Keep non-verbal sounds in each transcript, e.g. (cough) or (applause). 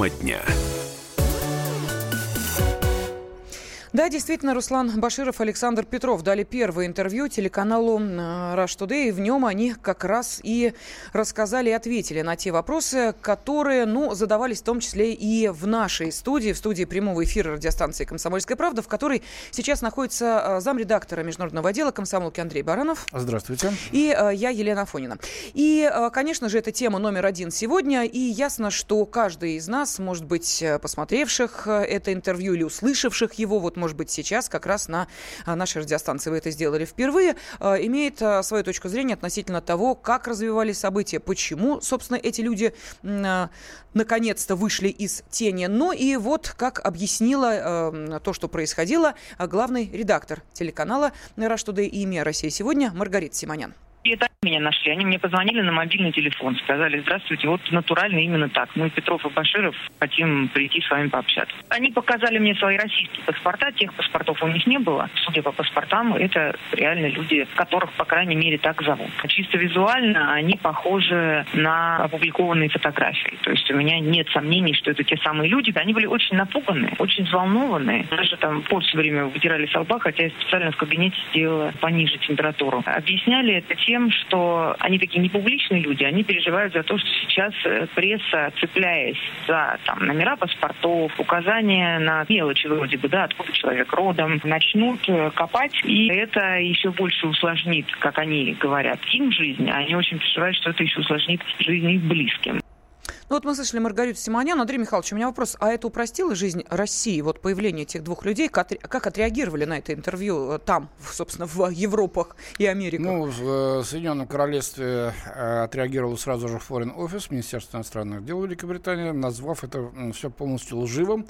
Тема дня. Да, действительно, Руслан Баширов, Александр Петров дали первое интервью телеканалу Rush Today, и в нем они как раз и рассказали и ответили на те вопросы, которые, ну, задавались в том числе и в нашей студии, в студии прямого эфира радиостанции «Комсомольская правда», в которой сейчас находится а, замредактора международного отдела комсомолки Андрей Баранов. Здравствуйте. И а, я, Елена Афонина. И, конечно же, это тема номер один сегодня, и ясно, что каждый из нас, может быть, посмотревших это интервью или услышавших его, вот может быть, сейчас как раз на а, нашей радиостанции вы это сделали впервые, а, имеет а, свою точку зрения относительно того, как развивались события, почему, собственно, эти люди наконец-то вышли из тени. Ну и вот как объяснила то, что происходило, главный редактор телеканала «Раш Today» и «Имя Россия сегодня» Маргарита Симонян. И это меня нашли. Они мне позвонили на мобильный телефон, сказали, здравствуйте, вот натурально именно так. Мы, Петров и Баширов, хотим прийти с вами пообщаться. Они показали мне свои российские паспорта, тех паспортов у них не было. Судя по паспортам, это реально люди, которых, по крайней мере, так зовут. Чисто визуально они похожи на опубликованные фотографии. То есть у меня нет сомнений, что это те самые люди. Они были очень напуганы, очень взволнованы. Даже там пот все время вытирали с лба, хотя я специально в кабинете сделала пониже температуру. Объясняли это что они такие непубличные люди, они переживают за то, что сейчас э, пресса, цепляясь за там, номера паспортов, указания на мелочи вроде бы, да, откуда человек родом, начнут э, копать, и это еще больше усложнит, как они говорят, им жизнь, а они очень переживают, что это еще усложнит жизнь их близким. Ну вот мы слышали Маргариту Симонян. Андрей Михайлович, у меня вопрос. А это упростило жизнь России? Вот появление этих двух людей, как, отреагировали на это интервью э, там, собственно, в Европах и Америках? Ну, в э, Соединенном Королевстве э, отреагировал сразу же Foreign Office, Министерство иностранных дел Великобритании, назвав это все полностью лживым.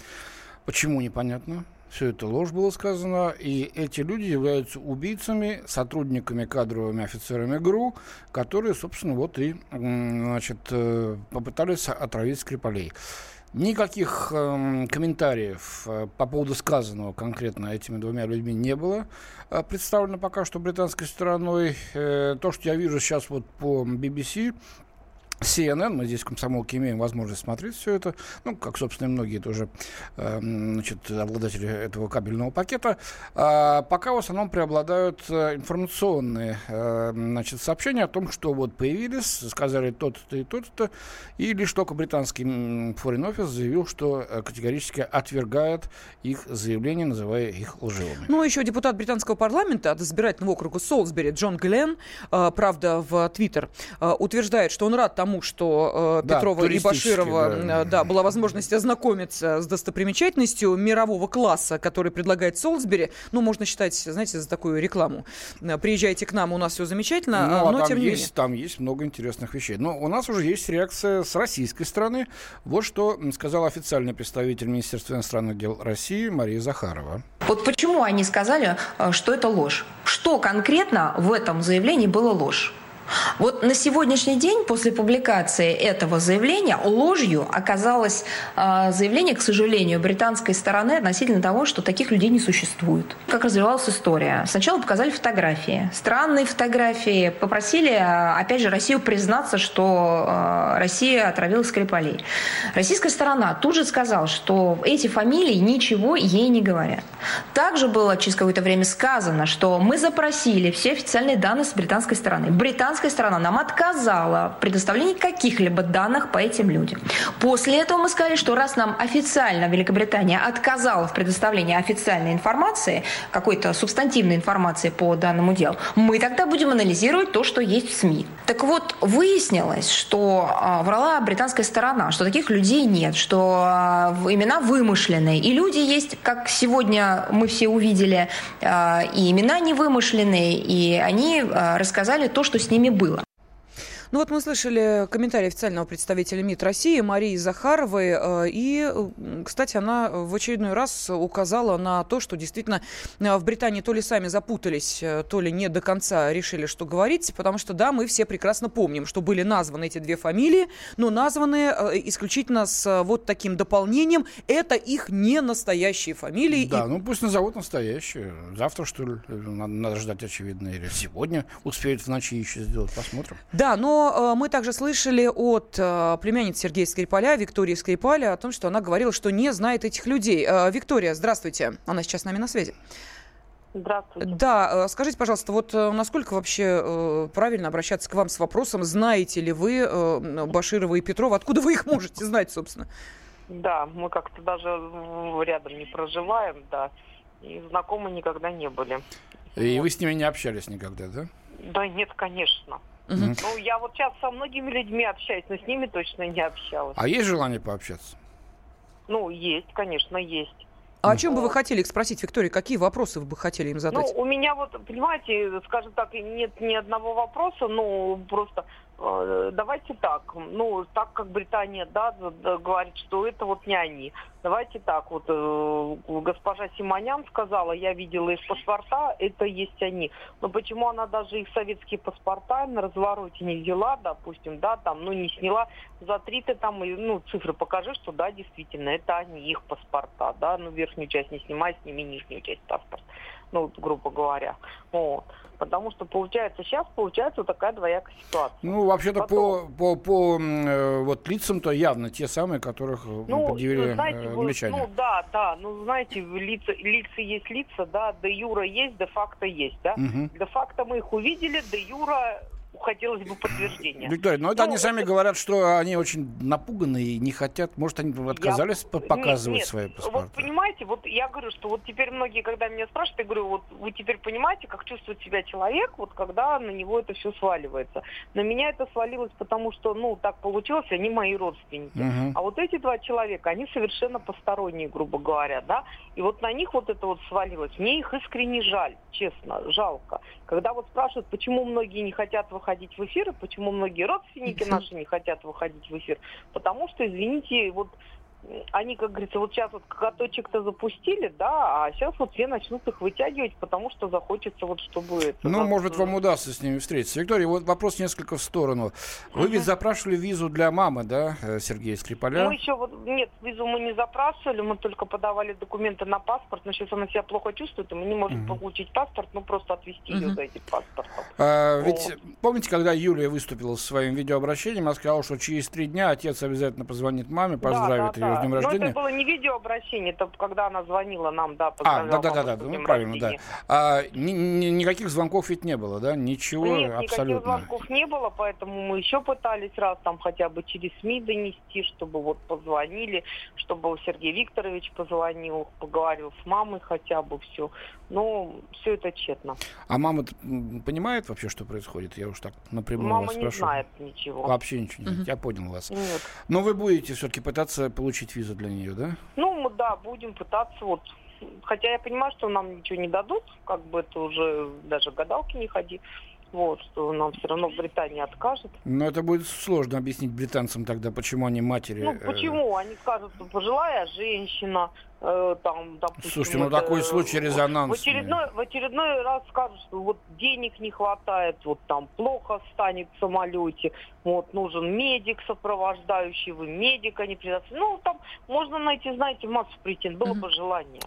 Почему, непонятно. Все это ложь было сказано, и эти люди являются убийцами, сотрудниками, кадровыми офицерами ГРУ, которые, собственно, вот и значит, э, попытались отравить Скрипалей. Никаких э, комментариев э, по поводу сказанного конкретно этими двумя людьми не было э, представлено пока что британской стороной. Э, то, что я вижу сейчас вот по BBC, CNN, мы здесь в Комсомолке имеем возможность смотреть все это, ну, как, собственно, и многие тоже, э, значит, обладатели этого кабельного пакета. А пока в основном преобладают э, информационные, э, значит, сообщения о том, что вот появились, сказали тот-то и тот-то, и лишь только британский Foreign Office заявил, что э, категорически отвергает их заявления, называя их лживыми. Ну, еще депутат британского парламента от избирательного округа Солсбери Джон Гленн, э, правда, в Твиттер, э, утверждает, что он рад тому, тому, что э, да, Петрова и Баширова да. Э, да, была возможность ознакомиться с достопримечательностью мирового класса, который предлагает Солсбери. Ну, можно считать, знаете, за такую рекламу. Э, приезжайте к нам, у нас все замечательно, ну, а но там тем не есть, менее. Там есть много интересных вещей. Но у нас уже есть реакция с российской стороны. Вот что сказал официальный представитель Министерства иностранных дел России Мария Захарова. Вот почему они сказали, что это ложь? Что конкретно в этом заявлении было ложь? Вот на сегодняшний день, после публикации этого заявления, ложью оказалось э, заявление, к сожалению, британской стороны относительно того, что таких людей не существует. Как развивалась история? Сначала показали фотографии, странные фотографии, попросили, опять же, Россию признаться, что э, Россия отравила Скрипалей. Российская сторона тут же сказала, что эти фамилии ничего ей не говорят. Также было через какое-то время сказано, что мы запросили все официальные данные с британской стороны. Британская американская сторона нам отказала в предоставлении каких-либо данных по этим людям. После этого мы сказали, что раз нам официально Великобритания отказала в предоставлении официальной информации, какой-то субстантивной информации по данному делу, мы тогда будем анализировать то, что есть в СМИ. Так вот, выяснилось, что а, врала британская сторона, что таких людей нет, что а, имена вымышленные. И люди есть, как сегодня мы все увидели, а, и имена не вымышленные, и они рассказали то, что с ними было. Ну вот мы слышали комментарий официального представителя МИД России Марии Захаровой. Э, и, кстати, она в очередной раз указала на то, что действительно э, в Британии то ли сами запутались, э, то ли не до конца решили, что говорить. Потому что, да, мы все прекрасно помним, что были названы эти две фамилии, но названы исключительно с вот таким дополнением. Это их не настоящие фамилии. Да, и... ну пусть назовут настоящие. Завтра, что ли, надо, надо ждать, очевидно, или сегодня успеют в ночи еще сделать. Посмотрим. Да, но Но мы также слышали от племянницы Сергея Скрипаля, Виктории Скрипаля, о том, что она говорила, что не знает этих людей. Виктория, здравствуйте. Она сейчас с нами на связи. Здравствуйте. Да, скажите, пожалуйста, вот насколько вообще правильно обращаться к вам с вопросом, знаете ли вы Баширова и Петрова, откуда вы их можете знать, собственно? Да, мы как-то даже рядом не проживаем, да, и знакомы никогда не были. И вот. вы с ними не общались никогда, да? Да нет, конечно. Угу. Ну, я вот сейчас со многими людьми общаюсь, но с ними точно не общалась. А есть желание пообщаться? Ну, есть, конечно, есть. А о чем бы вы хотели их спросить, Виктория? Какие вопросы вы бы хотели им задать? Ну, у меня вот, понимаете, скажем так, нет ни одного вопроса, но просто давайте так, ну, так как Британия, да, говорит, что это вот не они. Давайте так, вот э, госпожа Симонян сказала, я видела их паспорта, это есть они. Но почему она даже их советские паспорта на развороте не взяла, допустим, да, там, ну, не сняла, за три ты там, ну, цифры покажи, что да, действительно, это они, их паспорта, да, ну, верхнюю часть не снимай, сними нижнюю часть паспорта, ну, грубо говоря. Вот. Потому что получается сейчас получается вот такая двоякая ситуация. Ну, вообще-то Потом... по, по, по э, вот лицам-то явно те самые, которых э, ну, предъявили знаете, э. Ну да, да. Ну, знаете, лица, лица есть лица, да, де юра есть, де факто есть, да. Угу. Де факто мы их увидели, де юра хотелось бы подтверждения. Виктория, но это ну, они сами это... говорят, что они очень напуганы и не хотят. Может, они отказались я... показывать нет, нет. свои паспорта? Вот понимаете, вот я говорю, что вот теперь многие, когда меня спрашивают, я говорю, вот вы теперь понимаете, как чувствует себя человек, вот когда на него это все сваливается. На меня это свалилось, потому что, ну, так получилось, они мои родственники. Угу. А вот эти два человека, они совершенно посторонние, грубо говоря, да, и вот на них вот это вот свалилось. Мне их искренне жаль, честно, жалко. Когда вот спрашивают, почему многие не хотят выходить в эфир, и почему многие родственники наши не хотят выходить в эфир, потому что, извините, вот они, как говорится, вот сейчас вот каточек-то запустили, да, а сейчас вот все начнут их вытягивать, потому что захочется вот, чтобы... Это, ну, может, вам удастся с ними встретиться. Виктория, вот вопрос несколько в сторону. Вы ведь запрашивали визу для мамы, да, э, Сергея Скрипаля? Мы еще вот, нет, визу мы не запрашивали, мы только подавали документы на паспорт, но сейчас она себя плохо чувствует, и мы не можем угу. получить паспорт, ну, просто отвезти угу. ее за этим паспортом. А, ведь помните, когда Юлия выступила с своим видеообращением, она сказала, что через три дня отец обязательно позвонит маме, поздравит да, да, ее с днем рождения. Но это было не видеообращение, это когда она звонила нам, да, А, да-да-да, ну правильно, да. А, ни, ни, никаких звонков ведь не было, да? Ничего Нет, абсолютно. никаких звонков не было, поэтому мы еще пытались раз там хотя бы через СМИ донести, чтобы вот позвонили, чтобы Сергей Викторович позвонил, поговорил с мамой хотя бы все. Но все это тщетно. А мама понимает вообще, что происходит? Я уж так напрямую Мама вас спрошу. Мама не знает ничего. Вообще ничего не знает. Я понял вас. Нет. Но вы будете все-таки пытаться получить визу для нее, да? Ну, мы, да, будем пытаться вот Хотя я понимаю, что нам ничего не дадут, как бы это уже даже гадалки не ходи. Вот, что нам все равно Британия откажет. Но это будет сложно объяснить британцам тогда, почему они матери. Ну, почему? Они скажут, что пожилая женщина, э, там, допустим... Слушайте, ну это, такой случай резонансный. В очередной, в очередной раз скажут, что вот денег не хватает, вот там плохо станет в самолете, вот нужен медик сопровождающий, вы медика не предоставите. Ну, там можно найти, знаете, массу причин, было бы желание.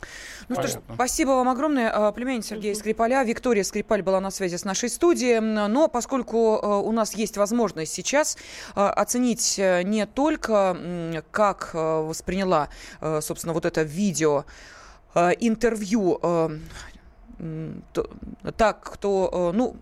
Ну что ж, спасибо вам огромное. А, племянница Сергея Скрипаля, Виктория Скрипаль была на связи с нашей студией. Но поскольку а, у нас есть возможность сейчас оценить э, не только, как восприняла, собственно, вот это видео, интервью так, кто, ну,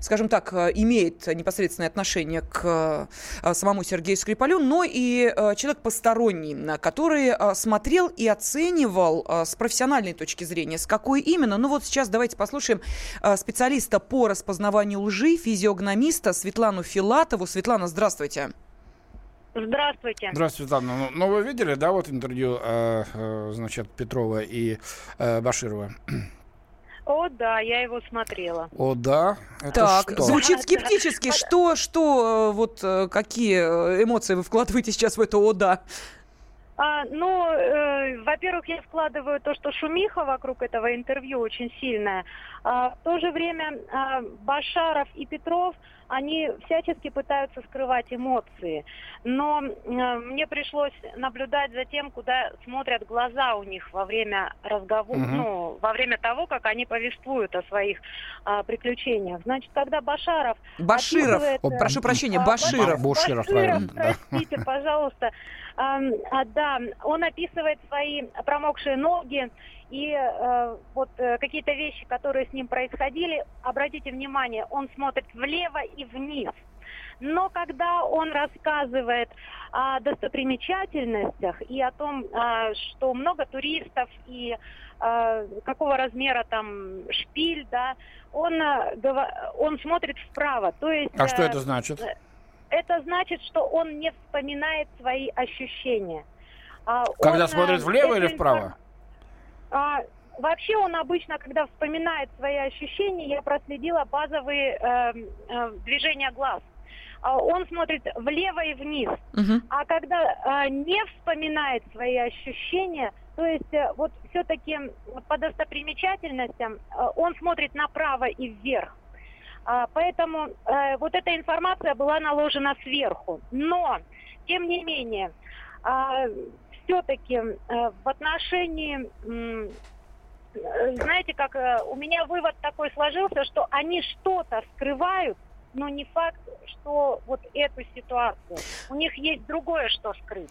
скажем так, э, имеет непосредственное отношение к э, самому Сергею Скрипалю, но и э, человек посторонний, который смотрел и оценивал с профессиональной точки зрения. С какой именно? Ну вот сейчас давайте послушаем специалиста по распознаванию лжи, физиогномиста Светлану Филатову. Светлана, здравствуйте. Здравствуйте. Здравствуйте, Светлана. Ну, ну вы видели, да, вот интервью, э, э, значит, Петрова и э, Баширова? О, да, я его смотрела. О, да? Это так, что? звучит скептически. Что, что, э, вот э, какие э, эмоции вы вкладываете сейчас в это «о, да»? А, ну, э, во-первых, я вкладываю то, что шумиха вокруг этого интервью очень сильная. А, в то же время а, Башаров и Петров они всячески пытаются скрывать эмоции. Но э, мне пришлось наблюдать за тем, куда смотрят глаза у них во время разговора, Мгм. ну, во время того, как они повествуют о своих а, приключениях. Значит, когда Башаров Баширов, описывает, О, э, прошу прощения, а, Баширов. Буширов, правильно, да. простите, пожалуйста. А, да, он описывает свои промокшие ноги и э, вот э, какие-то вещи, которые с ним происходили. Обратите внимание, он смотрит влево и вниз. Но когда он рассказывает о достопримечательностях и о том, а, что много туристов и а, какого размера там шпиль, да, он, гова- он смотрит вправо. То есть, А что э, это значит? Это значит, что он не вспоминает свои ощущения. А Когда он, смотрит э, влево эту или вправо? А, вообще он обычно, когда вспоминает свои ощущения, я проследила базовые э, э, движения глаз. А Он смотрит влево и вниз. Мгм. А когда э, не вспоминает свои ощущения, то есть э, вот все-таки по достопримечательностям э, он смотрит направо и вверх. А, поэтому э, вот эта информация была наложена сверху. Но, тем не менее, все-таки в отношении, э, знаете, как э, у меня вывод такой сложился, что они что-то скрывают, но не факт, что вот эту ситуацию. У них есть другое, что скрыть.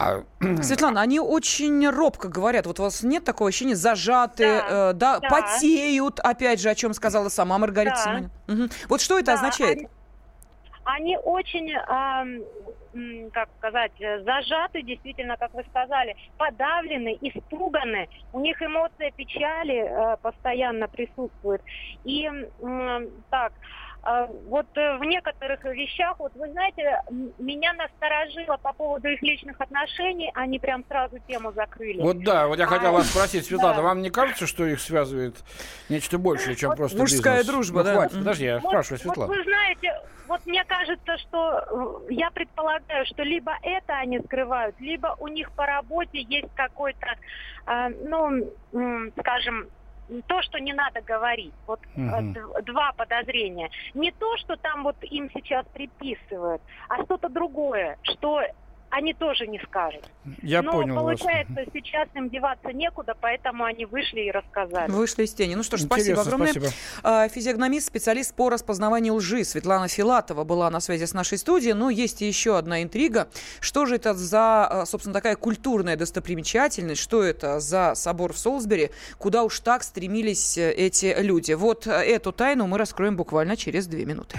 А, Светлана, они очень робко говорят. Вот у вас нет такого ощущения, зажатые, Да, э, да, да. потеют, опять же, о чем сказала сама Маргарита Да. Симонян. Мгм. Вот что это Да, означает? Они, они очень, ам, м, как сказать, э, зажаты, действительно, как вы сказали, подавлены, испуганы. У них эмоция печали э, постоянно присутствует. И м, так, вот э, в некоторых вещах, вот вы знаете, меня насторожило по поводу их личных отношений, они прям сразу тему закрыли. Вот да, вот я А, хотел вас спросить, (laughs) Светлана, да. вам не кажется, что их связывает нечто большее, чем просто Мужская бизнес? дружба, Ну, да. хватит, подожди, я Вот- спрашиваю вот Светлану. вы знаете, вот мне кажется, что э, я предполагаю, что либо это они скрывают, либо у них по работе есть какой-то, э, ну, скажем, то, что не надо говорить. Вот д- два подозрения. Не то, что там вот им сейчас приписывают, а что-то другое, что они тоже не скажут. Я Но понял вас. получается, сейчас им деваться некуда, поэтому они вышли и рассказали. Вышли из тени. Ну что ж, спасибо Интересно, огромное. спасибо. А, Физиогномист, специалист по распознаванию лжи Светлана Филатова была на связи с нашей студией. Но есть еще одна интрига. Что же это за, а, собственно, такая культурная достопримечательность? Что это за собор в Солсбери? Куда уж так стремились э, эти люди? Вот э, эту тайну мы раскроем буквально через две минуты.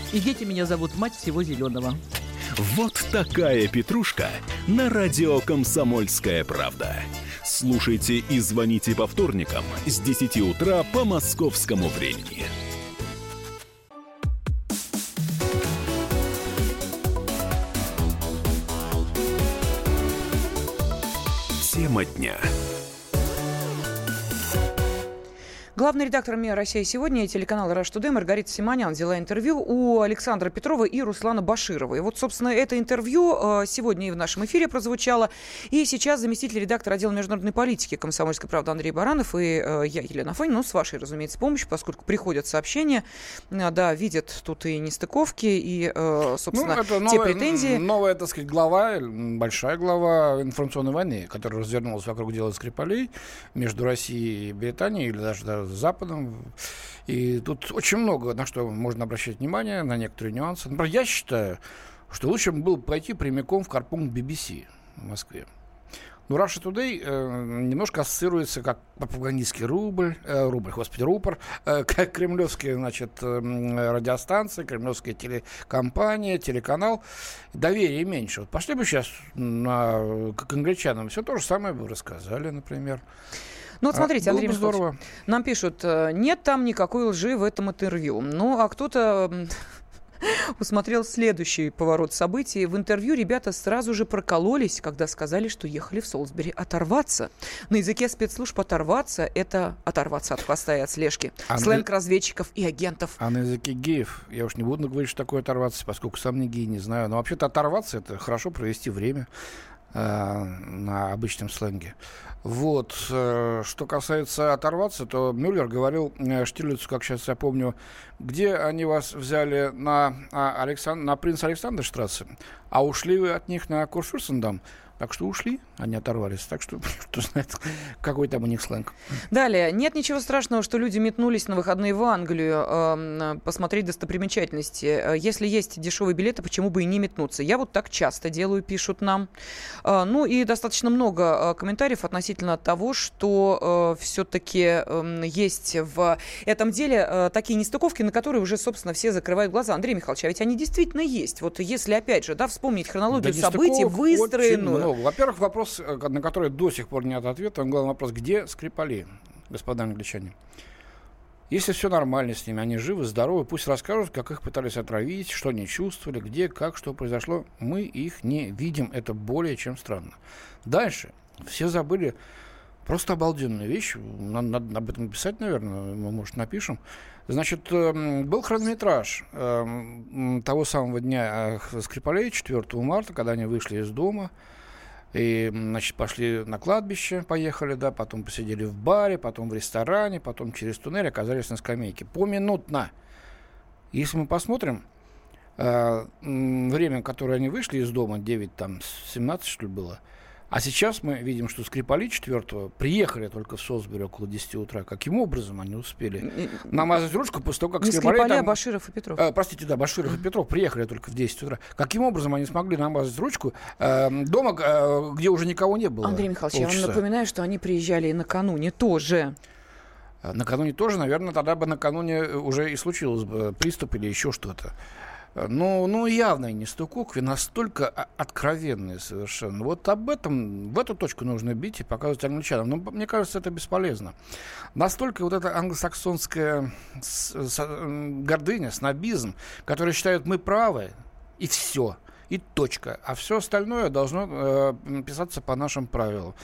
И дети меня зовут мать всего зеленого. Вот такая петрушка на радио «Комсомольская правда». Слушайте и звоните по вторникам с 10 утра по московскому времени. Тема дня. Главный редактор МИА «Россия сегодня» и телеканала «Раш Тудэй» Маргарита Симонян взяла интервью у Александра Петрова и Руслана Баширова. И вот, собственно, это интервью э, сегодня и в нашем эфире прозвучало. И сейчас заместитель редактора отдела международной политики «Комсомольской правды» Андрей Баранов и э, я, Елена Фонина, ну, с вашей, разумеется, помощью, поскольку приходят сообщения, э, да, видят тут и нестыковки, и, собственно, Ну, это те новая, претензии. Новая, так сказать, глава, большая глава информационной войны, которая развернулась вокруг дела Скрипалей между Россией и Британией, или даже, Западом. И тут очень много на что можно обращать внимание, на некоторые нюансы. Например, я считаю, что лучше было бы пойти прямиком в карпункт BBC в Москве. Ну, Russia Today э, немножко ассоциируется как пропагандистский рубль, э, рубль, господи, рупор, э, (laughs) как кремлевские, значит, э, радиостанции, кремлевская телекомпания, телеканал. Доверия меньше. Вот пошли бы сейчас на, к англичанам, все то же самое бы рассказали, например. Ну вот А, смотрите, было Андрей бы здорово. нам пишут, э, нет там никакой лжи в этом интервью. Ну, а кто-то (laughs) усмотрел следующий поворот событий. В интервью ребята сразу же прокололись, когда сказали, что ехали в Солсбери оторваться. На языке спецслужб оторваться – это оторваться от хвоста и от слежки. А на- Сленг разведчиков и агентов. А на языке геев, я уж не буду говорить, что такое оторваться, поскольку сам не гей, не знаю. Но вообще-то оторваться это хорошо провести время на обычном сленге. Вот. э, что касается оторваться, то Мюллер говорил э, Штирлицу, как сейчас я помню, где они вас взяли на, а, Александ... на принц Александр Штрассе, а ушли вы от них на Курфюрстендам. Так что ушли, они оторвались. Так что, (laughs) кто знает, какой там у них сленг. Далее. Нет ничего страшного, что люди метнулись на выходные в Англию эм, посмотреть достопримечательности. Э, Если есть дешевые билеты, почему бы и не метнуться? Я вот так часто делаю, пишут нам. Э, ну и достаточно много э, комментариев относительно того, что все-таки есть в этом деле э, такие нестыковки, на которые уже, собственно, все закрывают глаза. Андрей Михайлович, а ведь они действительно есть. Вот если, опять же, да, вспомнить хронологию Да событий, выстроенную. Много. Во-первых, вопрос, э, на который до сих пор нет ответа, главный вопрос, где Скрипали, господа англичане? Если все нормально с ними, они живы, здоровы, пусть расскажут, как их пытались отравить, что они чувствовали, где, как, что произошло. Мы их не видим, это более чем странно. Дальше. Все забыли просто обалденную вещь. Надо, надо об этом писать, наверное, мы, может, напишем. Значит, эм, был хронометраж эм, того самого дня э, Скрипалей, 4 марта, когда они вышли из дома. И, значит, пошли на кладбище, поехали, да, потом посидели в баре, потом в ресторане, потом через туннель оказались на скамейке. Поминутно. Если мы посмотрим, э, время, которое они вышли из дома, 9, там, 17, что ли, было, а сейчас мы видим, что Скрипали 4 приехали только в Солсбери около 10 утра. Каким образом они успели намазать ручку после того, как Не Скрипали Скрипали, а там- Баширов и Петров. Э, простите, да, Баширов и Петров приехали только в 10 утра. Каким образом они смогли намазать ручку э, дома, э, где уже никого не было? Андрей Михайлович, я вам полчаса? напоминаю, что они приезжали и накануне тоже. А Накануне тоже, наверное, тогда бы накануне уже и случилось бы приступ или еще что-то. Ну, ну, явная нестыковка, настолько о- откровенная совершенно. Вот об этом, в эту точку нужно бить и показывать англичанам. Но мне кажется, это бесполезно. Настолько вот эта англосаксонская гордыня, снобизм, который считают мы правы, и все, и точка. А все остальное должно э, писаться по нашим правилам.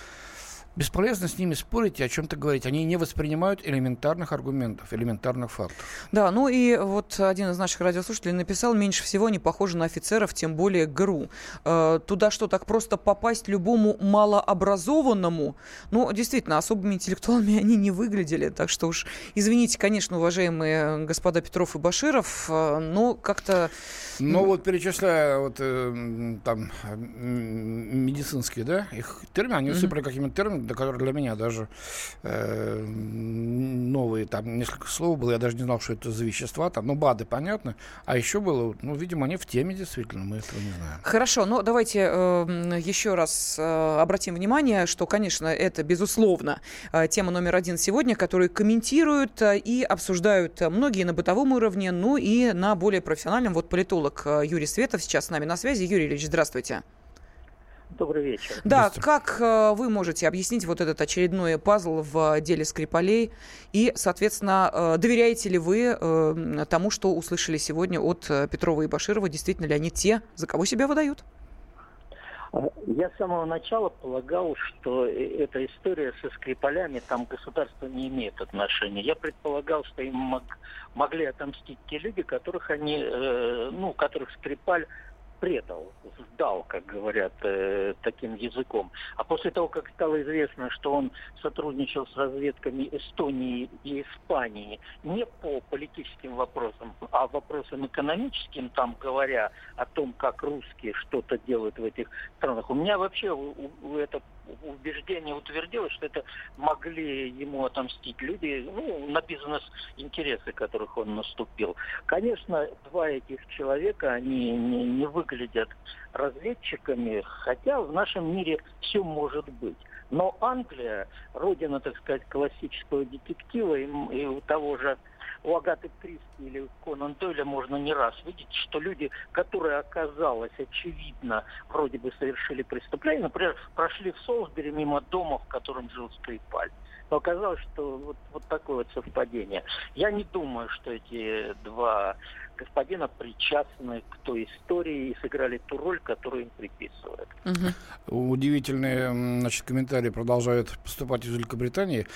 Бесполезно с ними спорить и о чем-то говорить. Они не воспринимают элементарных аргументов, элементарных фактов. Да, ну и вот один из наших радиослушателей написал, меньше всего не похоже на офицеров, тем более ГРУ. Э, туда что, так просто попасть любому малообразованному? Ну, действительно, особыми интеллектуалами они не выглядели. Так что уж, извините, конечно, уважаемые господа Петров и Баширов, э, но как-то... Но вот перечисляя вот, э, там медицинские, да, их термины, они Мгм. усыпали какими-то терминами, да, которые для меня даже э, новые, там несколько слов было, я даже не знал, что это за вещества, там, ну, БАДы, понятно, а еще было, ну, видимо, они в теме действительно, мы этого не знаем. Хорошо, но давайте э, еще раз э, обратим внимание, что, конечно, это, безусловно, э, тема номер один сегодня, которую комментируют э, и обсуждают многие на бытовом уровне, ну и на более профессиональном. Вот политолог э, Юрий Светов сейчас с нами на связи. Юрий Ильич, здравствуйте. Добрый вечер. Да, как э, вы можете объяснить вот этот очередной пазл в деле Скрипалей? И, соответственно, э, доверяете ли вы э, тому, что услышали сегодня от э, Петрова и Баширова? Действительно ли они те, за кого себя выдают? А, Я с самого начала полагал, что э, эта история со Скрипалями, там государство не имеет отношения. Я предполагал, что им мог- могли отомстить те люди, которых они, э, ну, которых Скрипаль предал, сдал, как говорят э, таким языком. А после того, как стало известно, что он сотрудничал с разведками Эстонии и Испании не по политическим вопросам, а вопросам экономическим, там говоря о том, как русские что-то делают в этих странах, у меня вообще у- у- у это убеждение утвердилось, что это могли ему отомстить люди, ну, на бизнес-интересы, которых он наступил. Конечно, два этих человека, они не, не выглядят разведчиками, хотя в нашем мире все может быть. Но Англия, родина, так сказать, классического детектива, и, и того же у Агаты Кристи или у Конан Дойля можно не раз видеть, что люди, которые оказалось очевидно вроде бы совершили преступление, например, прошли в Солсбери мимо дома, в котором жил Скрипаль. Но оказалось, что вот, вот такое вот совпадение. Я не думаю, что эти два господина причастны к той истории и сыграли ту роль, которую им приписывают. Угу. Удивительные значит, комментарии продолжают поступать из Великобритании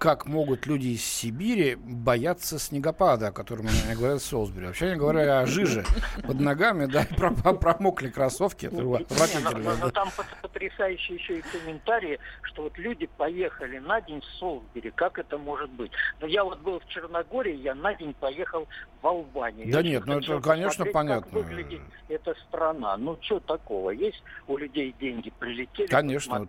как могут люди из Сибири бояться снегопада, о котором они говорят в Солсбери. Вообще они говорят о жиже под ногами, да, промокли кроссовки. Это отвратительно. Но, но там потрясающие еще и комментарии, что вот люди поехали на день в Солсбери. Как это может быть? Но я вот был в Черногории, я на день поехал в Албанию. Да нет, ну это, конечно, понятно. Как выглядит эта страна. Ну, что такого? Есть у людей деньги, прилетели, конечно.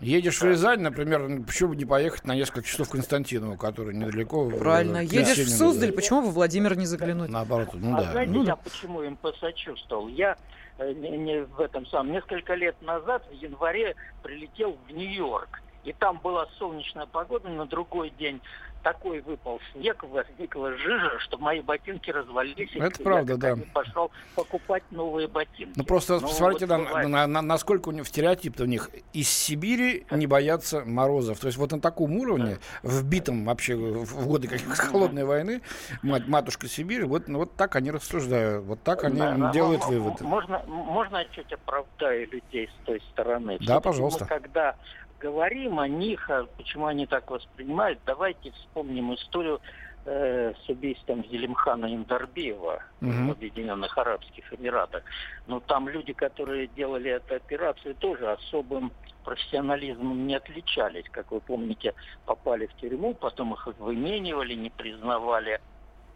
Едешь в Рязань, например, почему бы не поехать на несколько часов в Константиново, который недалеко. Правильно. Едешь в Суздаль, почему во Владимир не заглянуть? Наоборот, ну а да. знаете, ну, я почему им посочувствовал? Я э, не, не в этом самом. Несколько лет назад, в январе, прилетел в Нью-Йорк. И там была солнечная погода, на другой день такой выпал снег, возникла жижа, что мои ботинки развалились. Это правда, да. пошел покупать новые ботинки. Ну просто ну, посмотрите, вот на, на, на, насколько у них стереотип у них из Сибири не боятся морозов. То есть вот на таком уровне, да. вбитом вообще в годы каких холодной войны, мать, матушка Сибирь, вот, ну, вот так они рассуждают, вот так они да, делают да, выводы. Можно, можно чуть оправдаю людей с той стороны? Да, пожалуйста. Мы, когда говорим о них, а почему они так воспринимают, давайте вспомним историю э, с убийством Зелимхана Индарбиева угу. в Объединенных Арабских Эмиратах. Но там люди, которые делали эту операцию, тоже особым профессионализмом не отличались. Как вы помните, попали в тюрьму, потом их выменивали, не признавали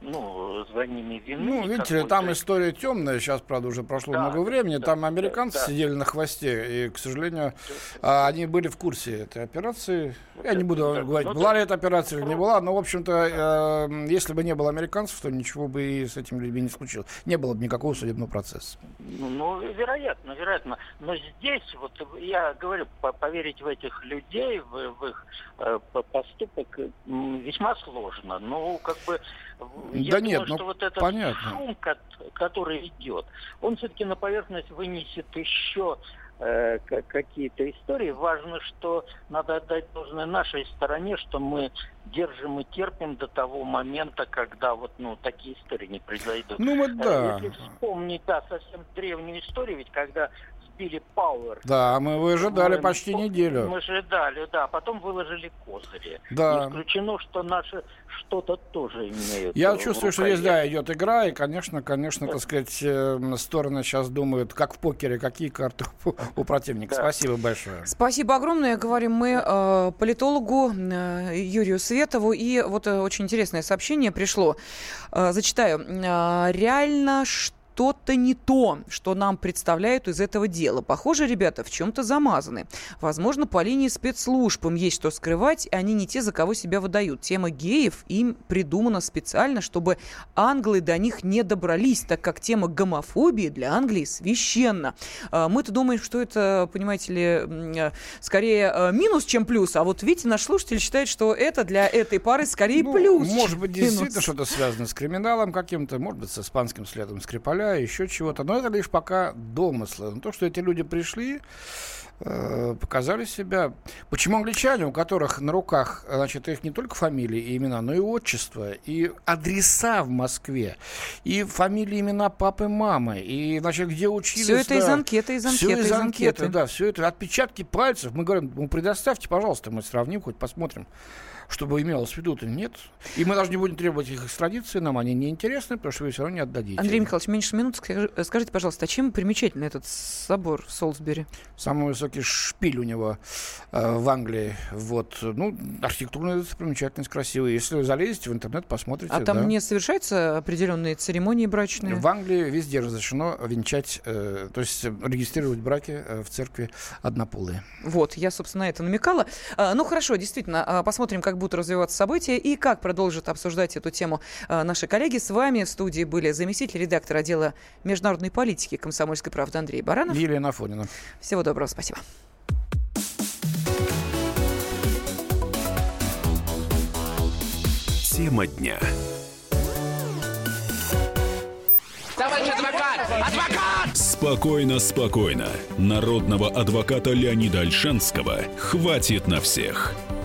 ну, звонили вины. Ну, видите, там история темная, сейчас, правда, уже прошло да, много времени, да, там американцы да, сидели на хвосте, и, к сожалению, да. они были в курсе этой операции. Я не буду да. говорить, ну, была да. ли эта операция или не была, но, в общем-то, э, если бы не было американцев, то ничего бы и с этими людьми не случилось. Не было бы никакого судебного процесса. Ну, ну вероятно, вероятно. Но здесь, вот я говорю, поверить в этих людей, в, в их э, поступок весьма сложно. Ну, как бы я да думаю, нет, ну, что вот этот понятно. шум, который идет, он все-таки на поверхность вынесет еще э, какие-то истории. Важно, что надо отдать должное нашей стороне, что мы держим и терпим до того момента, когда вот ну такие истории не произойдут. Ну вот да. Если вспомнить, да, совсем древнюю историю, ведь когда Билли Пауэр. Да, мы выжидали мы, почти неделю. Мы ожидали, да, потом выложили козыри. Да. Не исключено, что наши что-то тоже имеют. Я чувствую, что здесь, да, идет игра, и, конечно, конечно, так сказать, э, стороны сейчас думают, как в покере, какие карты у противника. Да. Спасибо большое. Спасибо огромное. Говорим мы э, политологу э, Юрию Светову. И вот э, очень интересное сообщение пришло. Э, зачитаю. Э, реально, что что-то не то, что нам представляют из этого дела. Похоже, ребята в чем-то замазаны. Возможно, по линии спецслужб им есть что скрывать, и они не те, за кого себя выдают. Тема геев им придумана специально, чтобы англы до них не добрались, так как тема гомофобии для Англии священна. А, мы-то думаем, что это, понимаете ли, э, скорее э, минус, чем плюс. А вот видите, наш слушатель считает, что это для этой пары скорее ну, плюс. Может быть, действительно что-то связано с криминалом каким-то, может быть, с испанским следом Скрипаля корабля, еще чего-то. Но это лишь пока домыслы. Но то, что эти люди пришли, э, показали себя. Почему англичане, у которых на руках, значит, их не только фамилии и имена, но и отчество, и адреса в Москве, и фамилии, имена папы, мамы, и, значит, где учились. Все это да, из анкеты, из анкеты, все из, из анкеты. Да, все это, отпечатки пальцев. Мы говорим, ну, предоставьте, пожалуйста, мы сравним, хоть посмотрим чтобы имелось в виду-то нет. И мы даже не будем требовать их экстрадиции, нам они не интересны, потому что вы все равно не отдадите. Андрей Михайлович, меньше минут, скажите, пожалуйста, а чем примечательный этот собор в Солсбери? Самое высокий шпиль у него э, в Англии. Вот. Ну, архитектурная достопримечательность красивая. Если вы залезете в интернет, посмотрите. А там да. не совершаются определенные церемонии брачные? В Англии везде разрешено венчать, э, то есть регистрировать браки э, в церкви однополые. Вот, я, собственно, на это намекала. А, ну, хорошо, действительно, а, посмотрим, как будут развиваться события и как продолжат обсуждать эту тему а, наши коллеги. С вами в студии были заместитель редактора отдела международной политики «Комсомольской правды» Андрей Баранов. Елена Афонина. Всего доброго, спасибо. Тема дня. Товарищ адвокат! Адвокат! Спокойно, спокойно. Народного адвоката Леонида Альшанского хватит на всех.